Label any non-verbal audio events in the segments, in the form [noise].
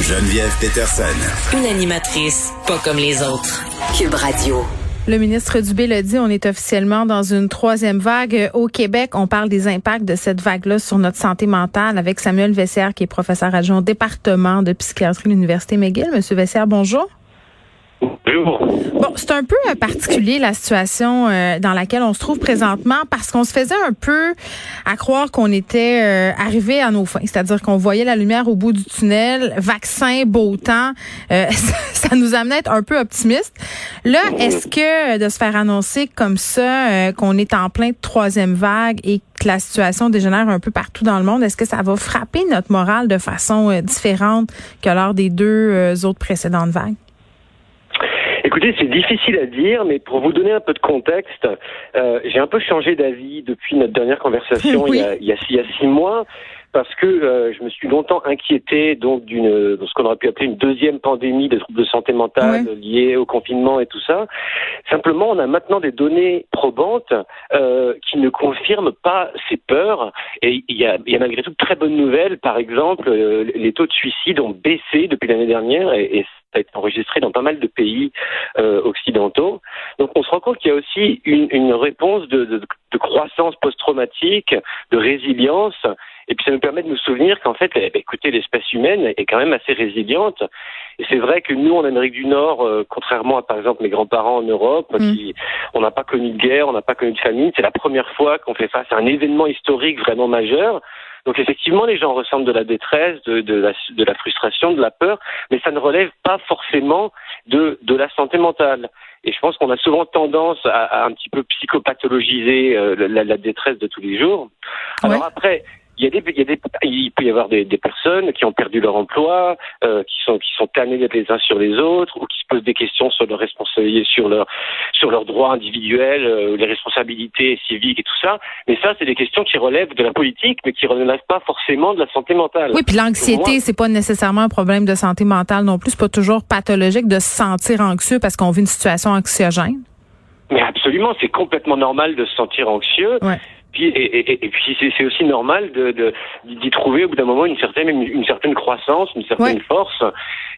Geneviève Peterson. Une animatrice pas comme les autres. Cube Radio. Le ministre Dubé l'a dit, on est officiellement dans une troisième vague. Au Québec, on parle des impacts de cette vague-là sur notre santé mentale avec Samuel Vessière, qui est professeur adjoint au département de psychiatrie de l'Université McGill. Monsieur Vessière, bonjour. Bon, c'est un peu euh, particulier la situation euh, dans laquelle on se trouve présentement parce qu'on se faisait un peu à croire qu'on était euh, arrivé à nos fins, c'est-à-dire qu'on voyait la lumière au bout du tunnel, vaccin, beau temps, [laughs] ça, ça, nous amenait à être un peu optimiste. Là, est-ce que de se faire annoncer comme ça qu'on est en plein troisième vague et que la situation dégénère un peu partout dans le monde, est-ce que ça va frapper notre morale de façon différente que lors des deux autres précédentes vagues? Écoutez, c'est difficile à dire, mais pour vous donner un peu de contexte, euh, j'ai un peu changé d'avis depuis notre dernière conversation [laughs] il, y a, il, y a, il, y a, six mois parce que euh, je me suis longtemps inquiété donc d'une de ce qu'on aurait pu appeler une deuxième pandémie de troubles de santé mentale liés au confinement et tout ça. Simplement, on a maintenant des données probantes euh, qui ne confirment pas ces peurs et il y a, y a malgré tout de très bonnes nouvelles. Par exemple, euh, les taux de suicide ont baissé depuis l'année dernière et, et ça a été enregistré dans pas mal de pays euh, occidentaux. Donc on se rend compte qu'il y a aussi une, une réponse de, de, de croissance post-traumatique, de résilience, et puis ça nous permet de nous souvenir qu'en fait, eh, écoutez, l'espèce humaine est quand même assez résiliente. Et c'est vrai que nous, en Amérique du Nord, euh, contrairement à par exemple mes grands-parents en Europe, mm. qui, on n'a pas connu de guerre, on n'a pas connu de famine, c'est la première fois qu'on fait face à un événement historique vraiment majeur. Donc effectivement, les gens ressentent de la détresse, de, de, la, de la frustration, de la peur, mais ça ne relève pas forcément de, de la santé mentale. Et je pense qu'on a souvent tendance à, à, un petit peu psychopathologiser euh, la, la, détresse de tous les jours. Alors après, il y a des, il, y a des, il peut y avoir des, des, personnes qui ont perdu leur emploi, euh, qui sont qui sont d'être les uns sur les autres, ou qui se posent des questions sur leur responsabilité, sur leur sur leurs droits individuels, euh, les responsabilités civiques et tout ça. Mais ça, c'est des questions qui relèvent de la politique, mais qui relèvent pas forcément de la santé mentale. Oui, puis l'anxiété, c'est pas nécessairement un problème de santé mentale non plus. C'est pas toujours pathologique de se sentir anxieux parce qu'on vit une situation anxiogène. Mais absolument, c'est complètement normal de se sentir anxieux. Ouais puis et, et, et puis c'est aussi normal de d'y trouver au bout d'un moment une certaine une, une, certaine croissance, une certaine ouais. force.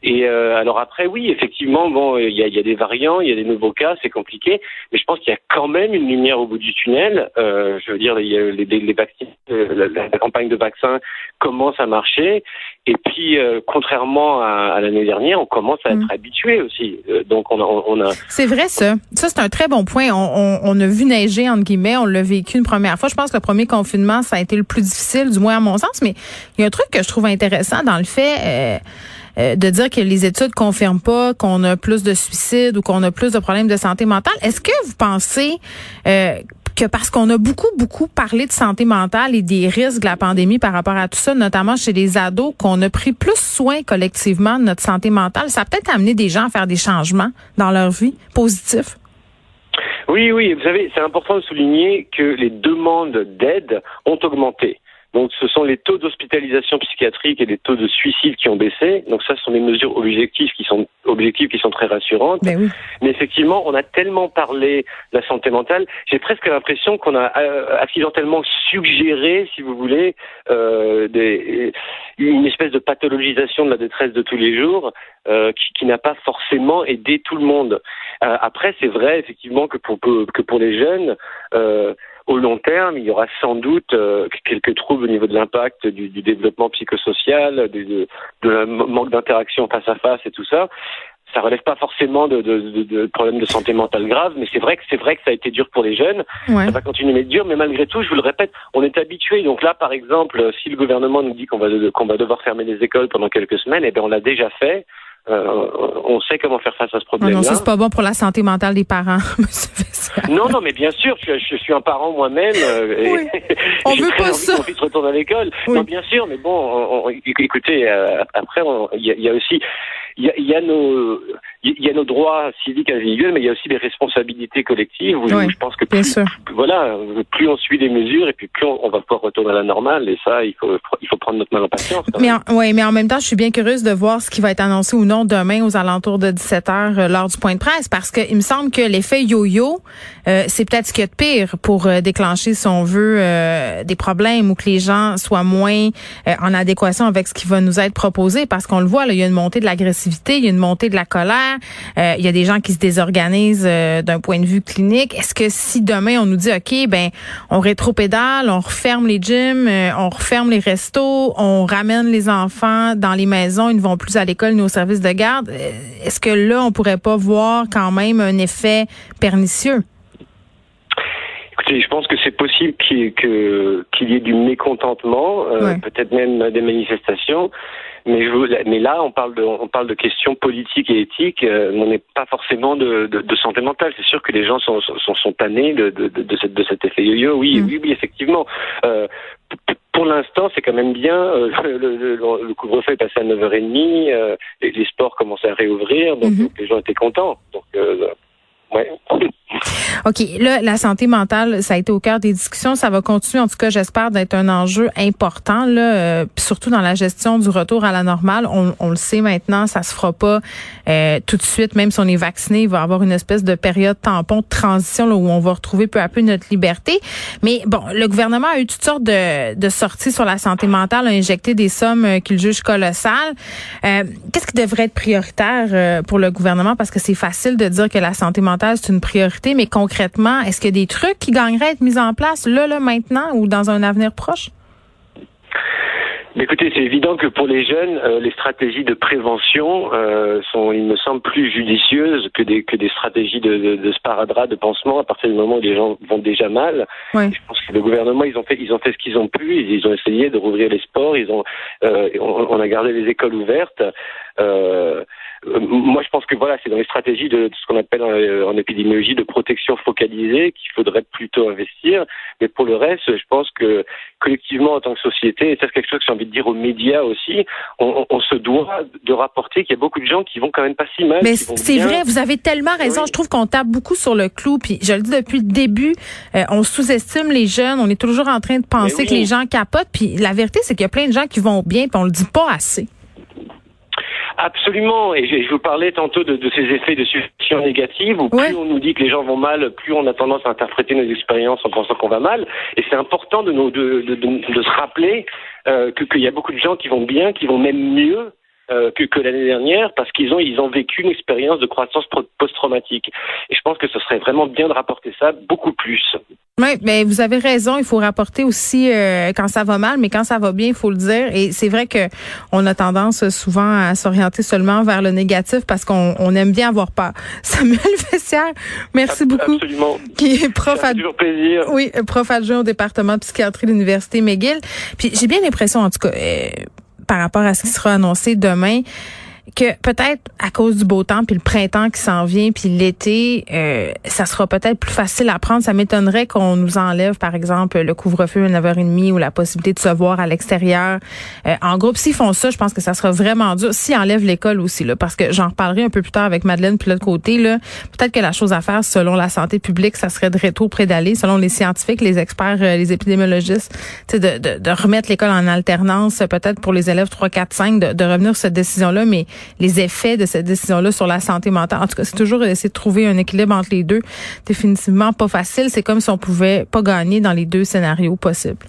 Et euh, alors après oui effectivement bon il y a, y a, des variants, il y a des nouveaux cas, c'est compliqué, mais je pense qu'il y a quand même une lumière au bout du tunnel. Euh, je veux dire les, les, les vaccins, la, la, campagne de vaccins commence à marcher et puis euh, contrairement à, à l'année dernière, on commence à être mm. habitué aussi. Euh, donc on a, on a... C'est vrai ça. Ça c'est un très bon point. On, on, on a vu neiger entre guillemets, on l'a vécu une première fois je pense que le premier confinement, ça a été le plus difficile, du moins à mon sens. Mais il y a un truc que je trouve intéressant dans le fait euh, euh, de dire que les études confirment pas qu'on a plus de suicides ou qu'on a plus de problèmes de santé mentale. Est-ce que vous pensez euh, que parce qu'on a beaucoup, beaucoup parlé de santé mentale et des risques de la pandémie par rapport à tout ça, notamment chez les ados, qu'on a pris plus soin collectivement de notre santé mentale, ça a peut-être amené des gens à faire des changements dans leur vie positifs? Oui, oui, vous savez, c'est important de souligner que les demandes d'aide ont augmenté. Donc, ce sont les taux d'hospitalisation psychiatrique et les taux de suicide qui ont baissé. Donc, ça, ce sont des mesures objectives qui sont objectives qui sont très rassurantes. Mais, oui. Mais effectivement, on a tellement parlé de la santé mentale, j'ai presque l'impression qu'on a euh, accidentellement suggéré, si vous voulez, euh, des, une espèce de pathologisation de la détresse de tous les jours euh, qui, qui n'a pas forcément aidé tout le monde. Euh, après, c'est vrai effectivement que pour que pour les jeunes. Au long terme, il y aura sans doute euh, quelques troubles au niveau de l'impact du, du, développement psychosocial, du, de, de manque d'interaction face à face et tout ça. Ça relève pas forcément de, de, de, de problèmes de santé mentale graves, mais c'est vrai que c'est vrai que ça a été dur pour les jeunes. Ouais. Ça va continuer à être dur, mais malgré tout, je vous le répète, on est habitué. Donc là, par exemple, si le gouvernement nous dit qu'on va qu'on va devoir fermer les écoles pendant quelques semaines, eh bien on l'a déjà fait. Euh, on sait comment faire face à ce problème. Non, non ça c'est pas bon pour la santé mentale des parents, [laughs] Non, non, mais bien sûr, je, je suis un parent moi-même. Euh, oui. [laughs] on veut pas ça. Mon fils retourne à l'école. Oui. Non, bien sûr, mais bon, on, on, écoutez, euh, après, il y, y, a aussi, il y y a nos, il y, a nos droits civiques individuels, mais il y a aussi des responsabilités collectives. Où, je pense que plus, voilà, plus on suit les mesures et puis plus on, va pouvoir retourner à la normale. Et ça, il faut, il faut prendre notre mal en patience. Mais oui, mais en même temps, je suis bien curieuse de voir ce qui va être annoncé ou non demain aux alentours de 17 heures euh, lors du point de presse, parce qu'il me semble que l'effet yo-yo, euh, c'est peut-être ce qu'il y a de pire pour euh, déclencher, si on veut, des problèmes ou que les gens soient moins en adéquation avec ce qui va nous être proposé, parce qu'on le voit, là, il y a une montée de l'agressivité, il y a une montée de la colère, il y a des gens qui se désorganisent d'un point de vue clinique. Est-ce que si demain on nous dit, ok, ben on rétropédale, on referme les gyms, on referme les restos, on ramène les enfants dans les maisons, ils ne vont plus à l'école ni au service de garde, est-ce que là on pourrait pas voir quand même un effet pernicieux? Écoutez, je pense que c'est possible qu'il y, ait du mécontentement, euh, peut-être même des manifestations. Mais, je, mais là, on parle de, on parle de questions politiques et éthiques. Euh, on n'est pas forcément de, de, santé mentale. C'est sûr que les gens sont, sont, sont tannés de, de, de, cette, de cet effet yo-yo. Oui, mm. oui, oui, effectivement. Euh, pour l'instant, c'est quand même bien. Euh, [laughs] le, le, couvre-feu est passé à 9h30. Euh, les, les, sports commençaient à réouvrir, donc, mm-hmm. les gens étaient contents. Donc, ouais. [laughs] OK. Là, la santé mentale, ça a été au cœur des discussions. Ça va continuer, en tout cas, j'espère, d'être un enjeu important, là, euh, surtout dans la gestion du retour à la normale. On, on le sait maintenant, ça se fera pas euh, tout de suite, même si on est vacciné, il va y avoir une espèce de période tampon de transition là, où on va retrouver peu à peu notre liberté. Mais bon, le gouvernement a eu toutes sortes de, de sorties sur la santé mentale, a injecté des sommes euh, qu'il juge colossales. Qu'est-ce qui devrait être prioritaire pour le gouvernement? Parce que c'est facile de dire que la santé mentale, c'est une priorité, mais concrètement, est-ce qu'il y a des trucs qui gagneraient à être mis en place là, là, maintenant ou dans un avenir proche? Écoutez, c'est évident que pour les jeunes, euh, les stratégies de prévention euh, sont, il me semble, plus judicieuses que des que des stratégies de, de, de sparadrap, de pansement. À partir du moment où les gens vont déjà mal, je pense que le gouvernement, ils ont fait, ils ont fait ce qu'ils ont pu. Ils, ont essayé de rouvrir les sports. Ils ont, euh, on, a gardé les écoles ouvertes. Moi, je pense que voilà, c'est dans les stratégies de, ce qu'on appelle euh, en, épidémiologie de protection focalisée qu'il faudrait plutôt investir. Mais pour le reste, je pense que collectivement, en tant que société, et c'est quelque chose que j'ai envie de dire aux médias aussi, on, on, se doit de rapporter qu'il y a beaucoup de gens qui vont quand même pas si mal. Mais c'est vrai, vous avez tellement raison. Je trouve qu'on tape beaucoup sur le clou. Puis je le dis depuis le début, euh, on sous-estime les jeunes. On est toujours en train de penser que les gens capotent. Puis la vérité, c'est qu'il y a plein de gens qui vont bien, puis on le dit pas assez. Absolument. Et je, vous parlais tantôt de, ces effets de suggestion négative, où plus on nous dit que les gens vont mal, plus on a tendance à interpréter nos expériences en pensant qu'on va mal. Et c'est important de, nous, de, de, se rappeler euh, qu'il y a beaucoup de gens qui vont bien, qui vont même mieux euh, que, que l'année dernière parce qu'ils ont ils ont vécu une expérience de croissance post-traumatique. Et je pense que ce serait vraiment bien de rapporter ça beaucoup plus. Oui, mais vous avez raison. Il faut rapporter aussi euh, quand ça va mal, mais quand ça va bien, il faut le dire. Et c'est vrai que on a tendance souvent à s'orienter seulement vers le négatif parce qu'on on aime bien avoir peur. [laughs] Samuel Fessière, merci beaucoup. Absolument. Qui est prof toujours plaisir. Oui, prof adjoint au département de psychiatrie de l'université McGill. Puis j'ai bien l'impression, en tout cas. Euh, par rapport à ce qui sera annoncé demain que peut-être à cause du beau temps puis le printemps qui s'en vient puis l'été, euh, ça sera peut-être plus facile à prendre. Ça m'étonnerait qu'on nous enlève par exemple le couvre-feu à 9h30 ou la possibilité de se voir à l'extérieur euh, en groupe. S'ils font ça, je pense que ça sera vraiment dur. S'ils enlèvent l'école aussi là, parce que j'en reparlerai un peu plus tard avec Madeleine puis l'autre côté là, peut-être que la chose à faire selon la santé publique, ça serait de rétro-prédaler selon les scientifiques, les experts, euh, les épidémiologistes, de, de, de remettre l'école en alternance peut-être pour les élèves 3 4 5 de, revenir sur cette décision là mais les effets de cette décision-là sur la santé mentale. En tout cas, c'est toujours essayer de trouver un équilibre entre les deux. Définitivement pas facile. C'est comme si on pouvait pas gagner dans les deux scénarios possibles.